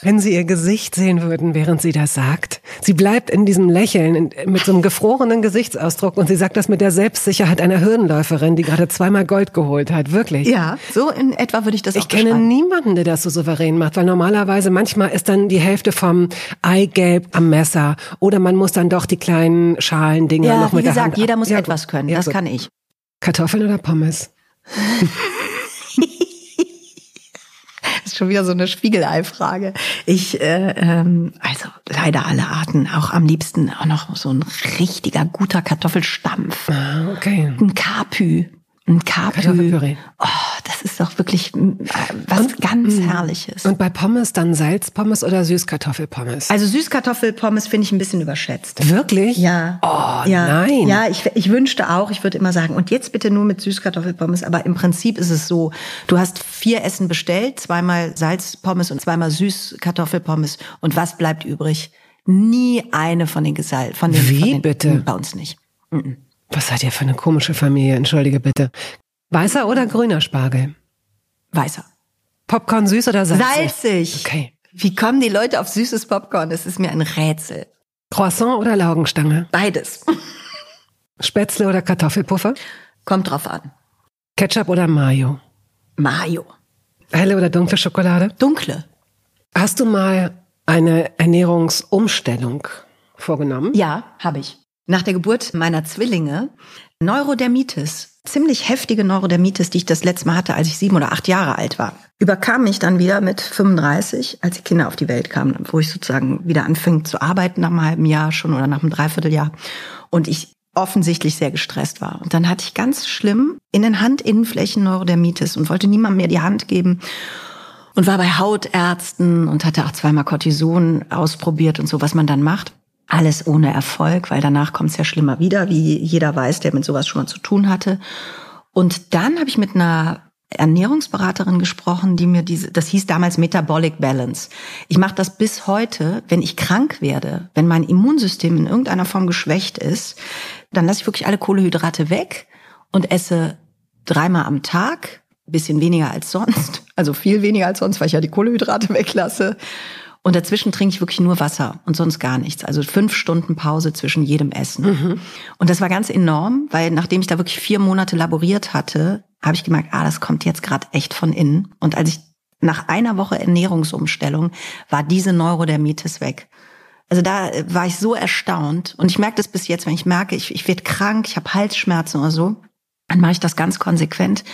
Wenn Sie Ihr Gesicht sehen würden, während sie das sagt. Sie bleibt in diesem Lächeln, mit so einem gefrorenen Gesichtsausdruck und sie sagt das mit der Selbstsicherheit einer Hürdenläuferin, die gerade zweimal Gold geholt hat. Wirklich. Ja, so in etwa würde ich das ich auch Ich kenne niemanden, der das so souverän macht, weil normalerweise manchmal ist dann die Hälfte vom Eigelb am Messer oder man muss dann doch die kleinen Schalendinger ja, noch mit gesagt, der Hand. Jeder muss ja, etwas können. Ja, das gut. kann ich. Kartoffeln oder Pommes? ist schon wieder so eine Spiegelei-Frage. Ich, äh, ähm, also leider alle Arten, auch am liebsten auch noch so ein richtiger guter Kartoffelstampf. Ah, okay. Ein Kapü. Ein Karpü. Oh, das ist doch wirklich äh, was und, ganz mm. Herrliches. Und bei Pommes dann Salzpommes oder Süßkartoffelpommes? Also Süßkartoffelpommes finde ich ein bisschen überschätzt. Wirklich? Ja. Oh, ja. nein. Ja, ich, ich wünschte auch, ich würde immer sagen, und jetzt bitte nur mit Süßkartoffelpommes. Aber im Prinzip ist es so, du hast vier Essen bestellt, zweimal Salzpommes und zweimal Süßkartoffelpommes. Und was bleibt übrig? Nie eine von den Gesal von den, Wie von den, bitte? Bei uns nicht. Mm -mm. Was seid ihr für eine komische Familie? Entschuldige bitte. Weißer oder grüner Spargel? Weißer. Popcorn süß oder salzig? Salzig. Okay. Wie kommen die Leute auf süßes Popcorn? Das ist mir ein Rätsel. Croissant oder Laugenstange? Beides. Spätzle oder Kartoffelpuffer? Kommt drauf an. Ketchup oder Mayo? Mayo. Helle oder dunkle Schokolade? Dunkle. Hast du mal eine Ernährungsumstellung vorgenommen? Ja, habe ich nach der Geburt meiner Zwillinge Neurodermitis, ziemlich heftige Neurodermitis, die ich das letzte Mal hatte, als ich sieben oder acht Jahre alt war, überkam mich dann wieder mit 35, als die Kinder auf die Welt kamen, wo ich sozusagen wieder anfing zu arbeiten nach einem halben Jahr schon oder nach einem Dreivierteljahr und ich offensichtlich sehr gestresst war. Und dann hatte ich ganz schlimm in den Handinnenflächen Neurodermitis und wollte niemandem mehr die Hand geben und war bei Hautärzten und hatte auch zweimal Cortison ausprobiert und so, was man dann macht. Alles ohne Erfolg, weil danach kommt es ja schlimmer wieder, wie jeder weiß, der mit sowas schon mal zu tun hatte. Und dann habe ich mit einer Ernährungsberaterin gesprochen, die mir diese, das hieß damals Metabolic Balance. Ich mache das bis heute, wenn ich krank werde, wenn mein Immunsystem in irgendeiner Form geschwächt ist, dann lasse ich wirklich alle Kohlehydrate weg und esse dreimal am Tag, bisschen weniger als sonst, also viel weniger als sonst, weil ich ja die Kohlehydrate weglasse und dazwischen trinke ich wirklich nur Wasser und sonst gar nichts. Also fünf Stunden Pause zwischen jedem Essen. Mhm. Und das war ganz enorm, weil nachdem ich da wirklich vier Monate laboriert hatte, habe ich gemerkt, ah, das kommt jetzt gerade echt von innen. Und als ich nach einer Woche Ernährungsumstellung war diese Neurodermitis weg. Also da war ich so erstaunt und ich merke das bis jetzt, wenn ich merke, ich, ich werde krank, ich habe Halsschmerzen oder so, dann mache ich das ganz konsequent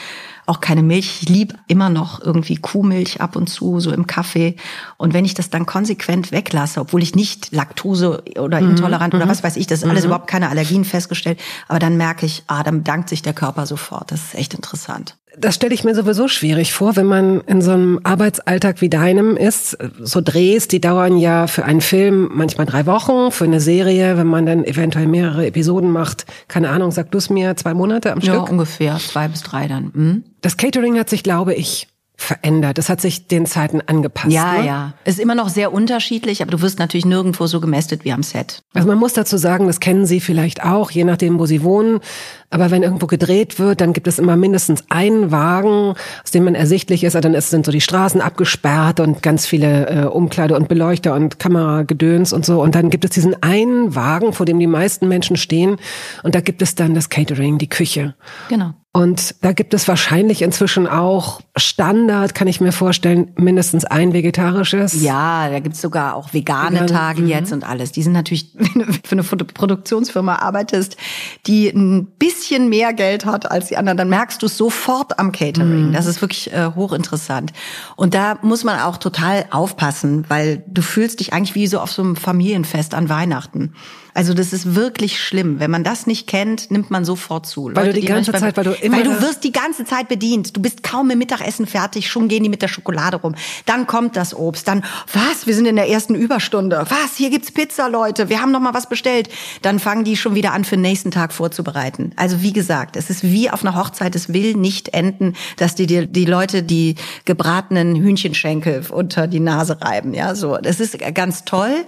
auch keine Milch. Ich liebe immer noch irgendwie Kuhmilch ab und zu, so im Kaffee. Und wenn ich das dann konsequent weglasse, obwohl ich nicht Laktose oder mhm. intolerant oder mhm. was weiß ich, das ist alles mhm. überhaupt keine Allergien festgestellt, aber dann merke ich, ah, dann bedankt sich der Körper sofort. Das ist echt interessant. Das stelle ich mir sowieso schwierig vor, wenn man in so einem Arbeitsalltag wie deinem ist. So Drehs, die dauern ja für einen Film manchmal drei Wochen, für eine Serie, wenn man dann eventuell mehrere Episoden macht, keine Ahnung, sag du es mir, zwei Monate am Stück? Ja, ungefähr, zwei bis drei dann. Mhm. Das Catering hat sich, glaube ich, verändert. Das hat sich den Zeiten angepasst. Ja, ne? ja. Ist immer noch sehr unterschiedlich, aber du wirst natürlich nirgendwo so gemästet wie am Set. Also man muss dazu sagen, das kennen Sie vielleicht auch, je nachdem, wo Sie wohnen. Aber wenn irgendwo gedreht wird, dann gibt es immer mindestens einen Wagen, aus dem man ersichtlich ist. Dann sind so die Straßen abgesperrt und ganz viele äh, Umkleide und Beleuchter und Kameragedöns und so. Und dann gibt es diesen einen Wagen, vor dem die meisten Menschen stehen. Und da gibt es dann das Catering, die Küche. Genau. Und da gibt es wahrscheinlich inzwischen auch Standard, kann ich mir vorstellen, mindestens ein vegetarisches. Ja, da gibt es sogar auch vegane Vegan, Tage mhm. jetzt und alles. Die sind natürlich, wenn du für eine Produktionsfirma arbeitest, die ein bisschen mehr Geld hat als die anderen, dann merkst du es sofort am Catering. Mhm. Das ist wirklich äh, hochinteressant. Und da muss man auch total aufpassen, weil du fühlst dich eigentlich wie so auf so einem Familienfest an Weihnachten. Also das ist wirklich schlimm. Wenn man das nicht kennt, nimmt man sofort zu. Leute, weil du die ganze beim, Zeit, weil du immer... Weil du wirst die ganze Zeit bedient. Du bist kaum mit Mittagessen fertig, schon gehen die mit der Schokolade rum. Dann kommt das Obst. Dann, was? Wir sind in der ersten Überstunde. Was? Hier gibt's Pizza, Leute. Wir haben noch mal was bestellt. Dann fangen die schon wieder an, für den nächsten Tag vorzubereiten. Also wie gesagt, es ist wie auf einer Hochzeit. Es will nicht enden, dass die, die, die Leute die gebratenen Hühnchenschenkel unter die Nase reiben. Ja, so. Das ist ganz toll.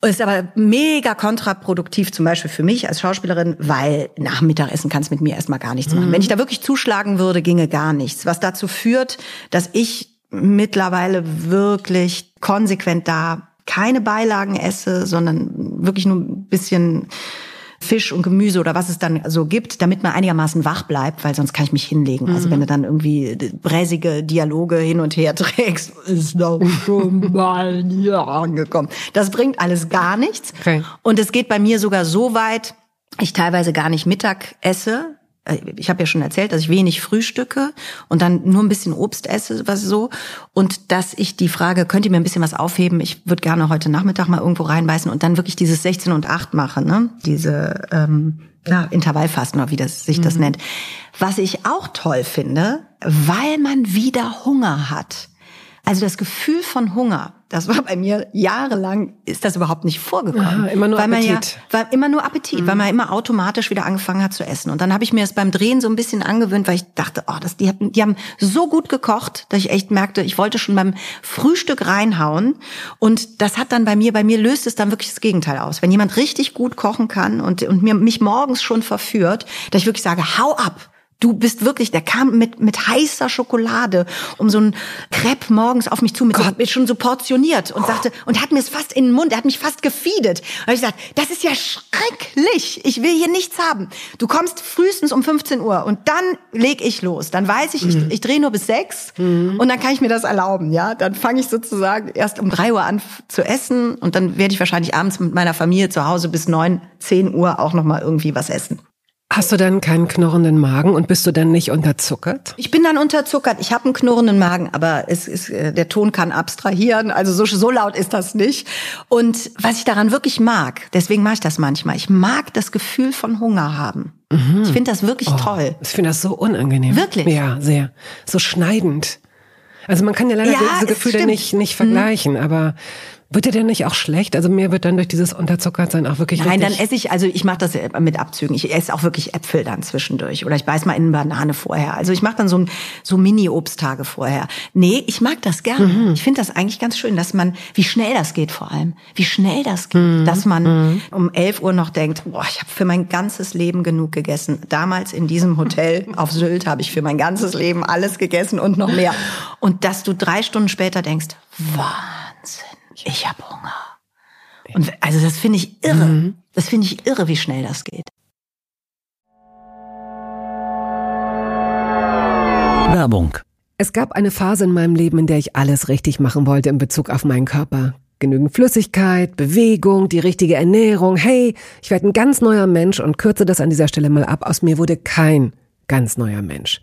Ist aber mega kontraproduktiv, zum Beispiel für mich als Schauspielerin, weil nach Mittagessen kannst mit mir erstmal gar nichts machen. Mhm. Wenn ich da wirklich zuschlagen würde, ginge gar nichts. Was dazu führt, dass ich mittlerweile wirklich konsequent da keine Beilagen esse, sondern wirklich nur ein bisschen Fisch und Gemüse oder was es dann so gibt, damit man einigermaßen wach bleibt, weil sonst kann ich mich hinlegen. Also mhm. Also wenn du dann irgendwie bräsige Dialoge hin und her trägst, ist doch schon mal hier angekommen. Das bringt alles gar nichts. Okay. Und es geht bei mir sogar so weit, ich teilweise gar nicht Mittag esse, äh, ich habe ja schon erzählt, dass ich wenig frühstücke und dann nur ein bisschen Obst esse, was so. Und dass ich die Frage, könnt ihr mir ein bisschen was aufheben? Ich würde gerne heute Nachmittag mal irgendwo reinbeißen und dann wirklich dieses 16 und 8 mache, ne? Diese ähm, ja, Intervallfasten oder wie das, sich das mhm. nennt. Was ich auch toll finde, weil man wieder Hunger hat. Also das Gefühl von Hunger, das war bei mir jahrelang, ist das überhaupt nicht vorgekommen. Ja, immer nur weil Appetit. Man ja, war immer nur Appetit, mhm. weil man immer automatisch wieder angefangen hat zu essen. Und dann habe ich mir das beim Drehen so ein bisschen angewöhnt, weil ich dachte, oh, das, die, haben, die haben so gut gekocht, dass ich echt merkte, ich wollte schon beim Frühstück reinhauen. Und das hat dann bei mir, bei mir löst es dann wirklich das Gegenteil aus. Wenn jemand richtig gut kochen kann und, und mir, mich morgens schon verführt, dass ich wirklich sage, hau ab Du bist wirklich, der kam mit, mit heißer Schokolade um so ein Crepe morgens auf mich zu, mit, so, mit schon so portioniert und sagte, und hat mir es fast in den Mund, er hat mich fast gefeedet. Und ich gesagt, das ist ja schrecklich. Ich will hier nichts haben. Du kommst frühestens um 15 Uhr und dann leg ich los. Dann weiß ich, mhm. ich, ich drehe nur bis sechs mhm. und dann kann ich mir das erlauben, ja. Dann fange ich sozusagen erst um drei Uhr an zu essen und dann werde ich wahrscheinlich abends mit meiner Familie zu Hause bis neun, zehn Uhr auch nochmal irgendwie was essen. Hast du dann keinen knurrenden Magen und bist du dann nicht unterzuckert? Ich bin dann unterzuckert. Ich habe einen knurrenden Magen, aber es ist, äh, der Ton kann abstrahieren. Also so, so laut ist das nicht. Und was ich daran wirklich mag, deswegen mache ich das manchmal. Ich mag das Gefühl von Hunger haben. Mhm. Ich finde das wirklich oh, toll. Ich finde das so unangenehm. Wirklich? Ja, sehr. So schneidend. Also man kann ja leider ja, diese Gefühle nicht, nicht vergleichen, mhm. aber wird dir denn nicht auch schlecht? Also mir wird dann durch dieses Unterzuckertsein auch wirklich Nein, dann esse ich, also ich mache das mit Abzügen. Ich esse auch wirklich Äpfel dann zwischendurch. Oder ich beiß mal in eine Banane vorher. Also ich mache dann so, so Mini-Obsttage vorher. Nee, ich mag das gerne. Mhm. Ich finde das eigentlich ganz schön, dass man, wie schnell das geht vor allem. Wie schnell das geht. Mhm. Dass man mhm. um 11 Uhr noch denkt, boah, ich habe für mein ganzes Leben genug gegessen. Damals in diesem Hotel auf Sylt habe ich für mein ganzes Leben alles gegessen und noch mehr. Und dass du drei Stunden später denkst, Wahnsinn ich habe Hunger. Und also das finde ich irre. Mhm. Das finde ich irre, wie schnell das geht. Werbung Es gab eine Phase in meinem Leben, in der ich alles richtig machen wollte in Bezug auf meinen Körper. Genügend Flüssigkeit, Bewegung, die richtige Ernährung. Hey, ich werde ein ganz neuer Mensch und kürze das an dieser Stelle mal ab. Aus mir wurde kein ganz neuer Mensch.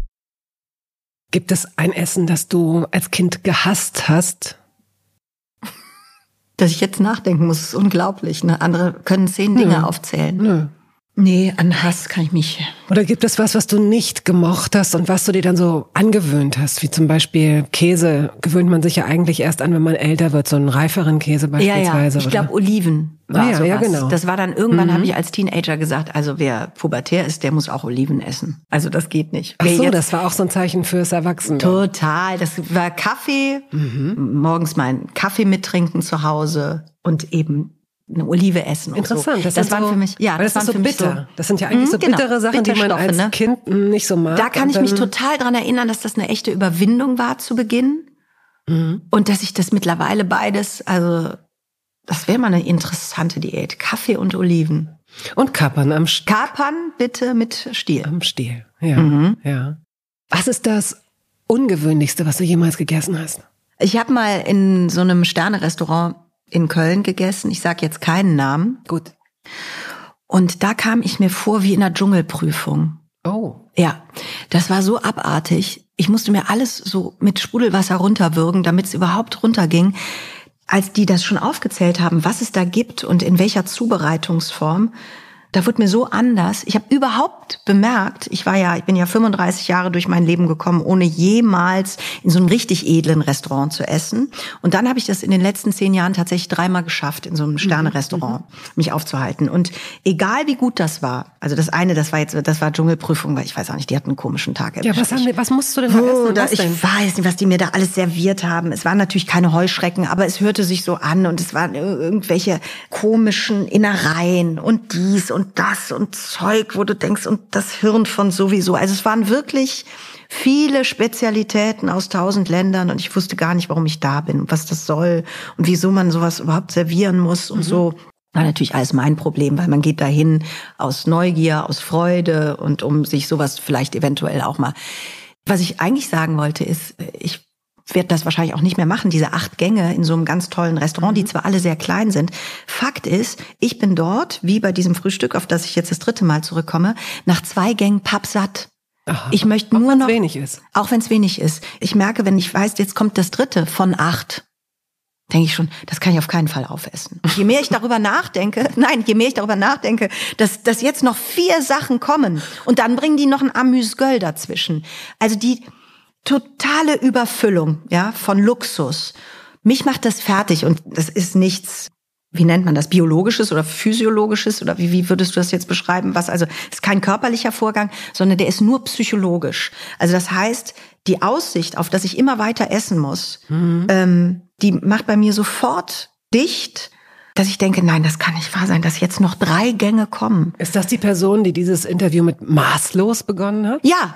Gibt es ein Essen, das du als Kind gehasst hast? Dass ich jetzt nachdenken muss, ist unglaublich. Ne? Andere können zehn Dinge Nö. aufzählen. Nö. Nee, an Hass kann ich mich. Oder gibt es was, was du nicht gemocht hast und was du dir dann so angewöhnt hast? Wie zum Beispiel Käse gewöhnt man sich ja eigentlich erst an, wenn man älter wird, so einen reiferen Käse beispielsweise. Ja, ja. Ich glaube Oliven war ah, ja, ja, genau. Das war dann irgendwann, mhm. habe ich als Teenager gesagt, also wer pubertär ist, der muss auch Oliven essen. Also das geht nicht. Ach so, das war auch so ein Zeichen fürs Erwachsene. Total. Das war Kaffee, mhm. morgens meinen Kaffee mittrinken zu Hause und eben eine Olive essen. Interessant. So. Das, das waren so, für mich, ja, das, das ist so bitter. So, das sind ja eigentlich so genau, bittere Sachen, die man als ne? Kind nicht so mag. Da kann ich mich total dran erinnern, dass das eine echte Überwindung war zu Beginn. Mhm. Und dass ich das mittlerweile beides, also, das wäre mal eine interessante Diät. Kaffee und Oliven. Und Kapern am Stiel. Kapern bitte mit Stiel. Am Stiel, ja. Mhm. ja. Was ist das Ungewöhnlichste, was du jemals gegessen hast? Ich habe mal in so einem Sterne-Restaurant in Köln gegessen. Ich sage jetzt keinen Namen. Gut. Und da kam ich mir vor wie in einer Dschungelprüfung. Oh. Ja, das war so abartig. Ich musste mir alles so mit Sprudelwasser runterwürgen, damit es überhaupt runterging. Als die das schon aufgezählt haben, was es da gibt und in welcher Zubereitungsform, Da wurde mir so anders. Ich habe überhaupt bemerkt, ich war ja, ich bin ja 35 Jahre durch mein Leben gekommen, ohne jemals in so einem richtig edlen Restaurant zu essen. Und dann habe ich das in den letzten zehn Jahren tatsächlich dreimal geschafft, in so einem Sterne-Restaurant mhm. mich aufzuhalten. Und egal wie gut das war, also das eine, das war jetzt, das war Dschungelprüfung, weil ich weiß auch nicht, die hatten einen komischen Tag. Ja, was, haben was musst du denn oh, essen? Da, ich weiß nicht, was die mir da alles serviert haben. Es waren natürlich keine Heuschrecken, aber es hörte sich so an und es waren irgendwelche komischen Innereien und dies und und das und Zeug, wo du denkst, und das Hirn von sowieso. Also es waren wirklich viele Spezialitäten aus tausend Ländern und ich wusste gar nicht, warum ich da bin und was das soll und wieso man sowas überhaupt servieren muss und mhm. so. War natürlich alles mein Problem, weil man geht dahin aus Neugier, aus Freude und um sich sowas vielleicht eventuell auch mal. Was ich eigentlich sagen wollte, ist, ich werde das wahrscheinlich auch nicht mehr machen, diese acht Gänge in so einem ganz tollen Restaurant, die mhm. zwar alle sehr klein sind. Fakt ist, ich bin dort, wie bei diesem Frühstück, auf das ich jetzt das dritte Mal zurückkomme, nach zwei Gängen pappsatt. Aha. Ich möchte nur auch noch, wenig ist. Auch wenn es wenig ist. Ich merke, wenn ich weiß, jetzt kommt das dritte von acht, denke ich schon, das kann ich auf keinen Fall aufessen. Je mehr ich darüber nachdenke, nein, je mehr ich darüber nachdenke, dass, dass jetzt noch vier Sachen kommen und dann bringen die noch ein Amüsgöl dazwischen. Also die, totale Überfüllung, ja, von Luxus. Mich macht das fertig und das ist nichts, wie nennt man das, biologisches oder physiologisches oder wie, wie würdest du das jetzt beschreiben? Was also ist kein körperlicher Vorgang, sondern der ist nur psychologisch. Also das heißt, die Aussicht, auf dass ich immer weiter essen muss, mhm. ähm, die macht bei mir sofort dicht dass ich denke, nein, das kann nicht wahr sein, dass jetzt noch drei Gänge kommen. Ist das die Person, die dieses Interview mit maßlos begonnen hat? Ja,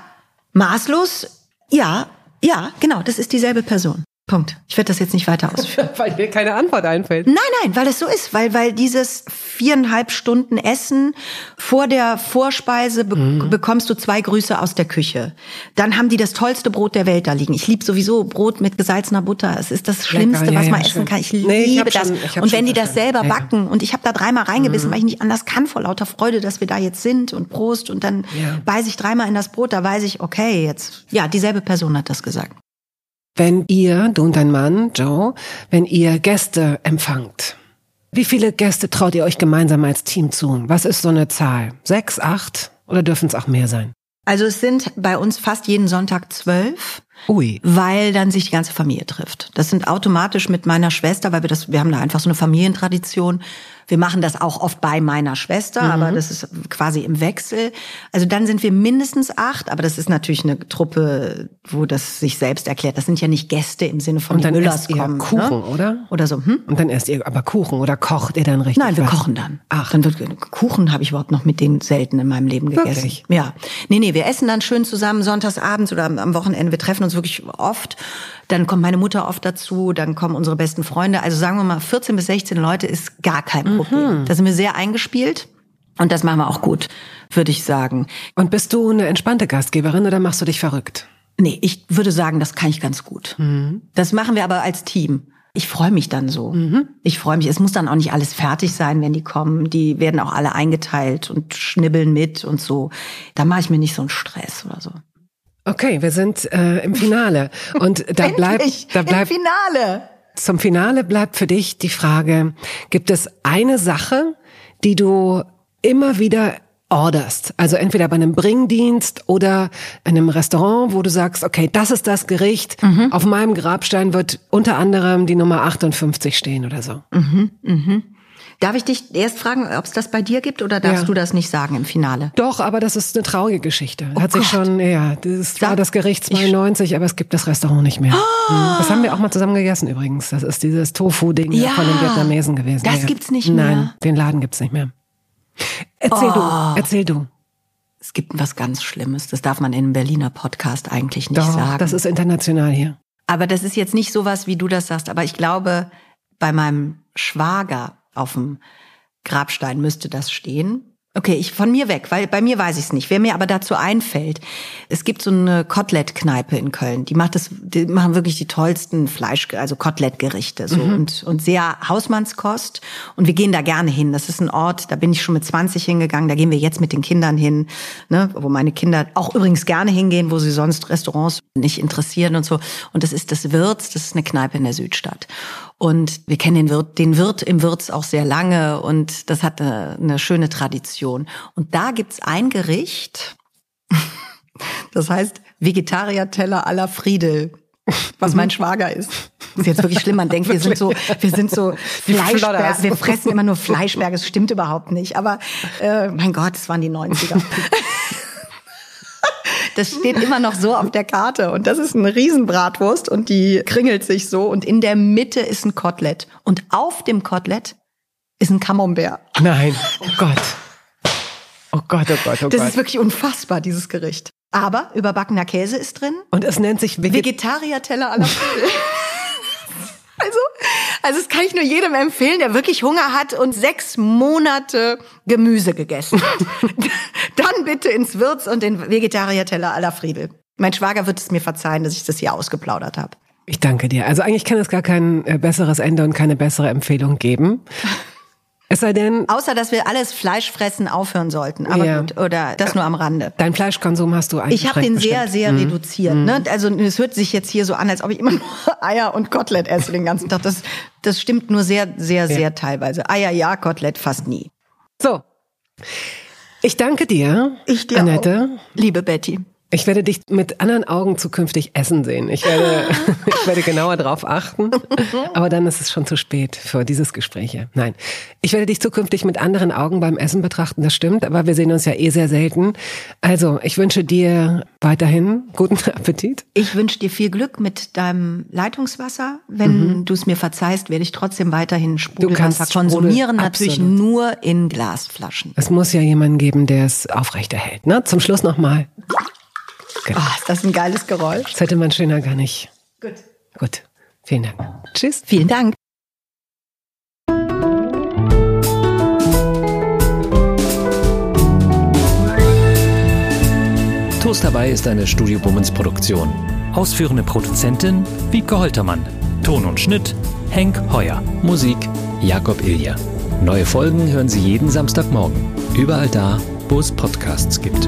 maßlos ja, ja, genau, das ist dieselbe Person. Punkt. Ich werde das jetzt nicht weiter ausführen. weil mir keine Antwort einfällt. Nein, nein, weil es so ist, weil weil dieses viereinhalb Stunden Essen vor der Vorspeise be mhm. bekommst du zwei Grüße aus der Küche. Dann haben die das tollste Brot der Welt da liegen. Ich liebe sowieso Brot mit gesalzener Butter. Es ist das Schlimmste, Lecker, ja, was man ja, essen schön. kann. Ich nee, liebe ich das. Schon, und wenn die das selber ja. backen und ich habe da dreimal reingebissen, mhm. weil ich nicht anders kann vor lauter Freude, dass wir da jetzt sind und Prost und dann beiße ich dreimal in das Brot, da weiß ich, okay, jetzt ja, dieselbe Person hat das gesagt. Wenn ihr, du und dein Mann, Joe, wenn ihr Gäste empfangt, wie viele Gäste traut ihr euch gemeinsam als Team zu? Was ist so eine Zahl? Sechs, acht oder dürfen es auch mehr sein? Also es sind bei uns fast jeden Sonntag zwölf. Ui. Weil dann sich die ganze Familie trifft. Das sind automatisch mit meiner Schwester, weil wir das, wir haben da einfach so eine Familientradition. Wir machen das auch oft bei meiner Schwester, mhm. aber das ist quasi im Wechsel. Also dann sind wir mindestens acht, aber das ist natürlich eine Truppe, wo das sich selbst erklärt. Das sind ja nicht Gäste im Sinne von Und dann Müllers ihr kommen. Kuchen, ne? oder? Oder so. Hm? Und dann esst ihr aber Kuchen oder kocht ihr dann richtig? Nein, wir was? kochen dann. Ach, dann wird Kuchen habe ich überhaupt noch mit denen selten in meinem Leben gegessen. Wirklich? Ja. Nee, nee, wir essen dann schön zusammen sonntags abends oder am Wochenende. Wir treffen uns wirklich oft. Dann kommt meine Mutter oft dazu, dann kommen unsere besten Freunde. Also sagen wir mal, 14 bis 16 Leute ist gar kein Problem. Mhm. Da sind wir sehr eingespielt. Und das machen wir auch gut, würde ich sagen. Und bist du eine entspannte Gastgeberin oder machst du dich verrückt? Nee, ich würde sagen, das kann ich ganz gut. Mhm. Das machen wir aber als Team. Ich freue mich dann so. Mhm. Ich freue mich. Es muss dann auch nicht alles fertig sein, wenn die kommen. Die werden auch alle eingeteilt und schnibbeln mit und so. Da mache ich mir nicht so einen Stress oder so. Okay, wir sind äh, im Finale und da bleibt da bleibt im Finale. Zum Finale bleibt für dich die Frage: Gibt es eine Sache, die du immer wieder orderst. Also entweder bei einem Bringdienst oder einem Restaurant, wo du sagst, okay, das ist das Gericht. Mhm. Auf meinem Grabstein wird unter anderem die Nummer 58 stehen oder so. Mhm, mhm. Darf ich dich erst fragen, ob es das bei dir gibt oder darfst ja. du das nicht sagen im Finale? Doch, aber das ist eine traurige Geschichte. Oh Hat sich schon, ja, das war das Gericht 92, ich, aber es gibt das Restaurant nicht mehr. Oh. Das haben wir auch mal zusammen gegessen übrigens. Das ist dieses Tofu-Ding ja, von den Vietnamesen gewesen. Das ja. gibt's nicht mehr. Nein, den Laden gibt's nicht mehr. Erzähl oh. du, erzähl du. Es gibt was ganz Schlimmes. Das darf man in einem Berliner Podcast eigentlich nicht Doch, sagen. Das ist international hier. Aber das ist jetzt nicht sowas, wie du das sagst. Aber ich glaube, bei meinem Schwager auf dem Grabstein müsste das stehen. Okay, ich von mir weg, weil bei mir weiß ich es nicht. Wer mir aber dazu einfällt, es gibt so eine Kotelett-Kneipe in Köln. Die macht das, die machen wirklich die tollsten Fleisch, also Kotelettgerichte so mhm. und und sehr Hausmannskost. Und wir gehen da gerne hin. Das ist ein Ort, da bin ich schon mit 20 hingegangen. Da gehen wir jetzt mit den Kindern hin, ne, wo meine Kinder auch übrigens gerne hingehen, wo sie sonst Restaurants nicht interessieren und so. Und das ist das Wirts, das ist eine Kneipe in der Südstadt. Und wir kennen den Wirt, den Wirt im Wirts auch sehr lange und das hat eine, eine schöne Tradition. Und da gibt's ein Gericht, das heißt Vegetarier-Teller à la Friedel, was mein Schwager ist. Ist jetzt wirklich schlimm. Man denkt, wir sind so, wir sind so Fleischberge. Wir fressen immer nur Fleischberge. Das stimmt überhaupt nicht. Aber äh, mein Gott, es waren die 90er. Das steht immer noch so auf der Karte. Und das ist eine Riesenbratwurst und die kringelt sich so. Und in der Mitte ist ein Kotelett. Und auf dem Kotelett ist ein Camembert. Nein, oh Gott. Oh Gott, oh Gott, oh Das Gott. ist wirklich unfassbar, dieses Gericht. Aber überbackener Käse ist drin. Und es nennt sich Veget Vegetarier-Teller à la. Also, also das kann ich nur jedem empfehlen, der wirklich Hunger hat und sechs Monate Gemüse gegessen hat. Dann bitte ins Wirts und den Vegetarier-Teller la Friedel. Mein Schwager wird es mir verzeihen, dass ich das hier ausgeplaudert habe. Ich danke dir. Also eigentlich kann es gar kein äh, besseres Ende und keine bessere Empfehlung geben. Es sei denn, Außer, dass wir alles Fleisch fressen aufhören sollten. Aber Ja. gut, oder das nur am Rande. dein Fleischkonsum hast du eingeschränkt. Ich habe den sehr, bestimmt. sehr reduziert. Ne? Also es hört sich jetzt hier so an, als ob ich immer nur Eier und Kotelett esse den ganzen Tag. Das, das stimmt nur sehr, sehr, sehr teilweise. Eier ja, Kotelett fast nie. So. Ich danke dir, Ich dir Annette. auch. Liebe Betty. Ich werde dich mit anderen Augen zukünftig essen sehen. Ich werde, ich werde genauer drauf achten. Aber dann ist es schon zu spät für dieses Gespräch. hier. Nein. Ich werde dich zukünftig mit anderen Augen beim Essen betrachten. Das stimmt. Aber wir sehen uns ja eh sehr selten. Also, ich wünsche dir weiterhin guten Appetit. Ich wünsche dir viel Glück mit deinem Leitungswasser. Wenn du es mir verzeihst, werde ich trotzdem weiterhin Sprudelwasser kannst konsumieren. Sprudel- natürlich nur in Glasflaschen. Es muss ja jemanden geben, der es aufrechterhält. Ne? Zum Schluss nochmal. Ah, ist das ein geiles Geräusch? Das hätte man schöner gar nicht. Gut. Gut. Vielen Dank. Tschüss. Vielen Dank. Toast dabei ist eine Studio Bummens Produktion. Ausführende Produzentin Wiebke Holtermann. Ton und Schnitt Henk Heuer. Musik Jakob Ilja. Neue Folgen hören Sie jeden Samstagmorgen. Überall da, wo es Podcasts gibt.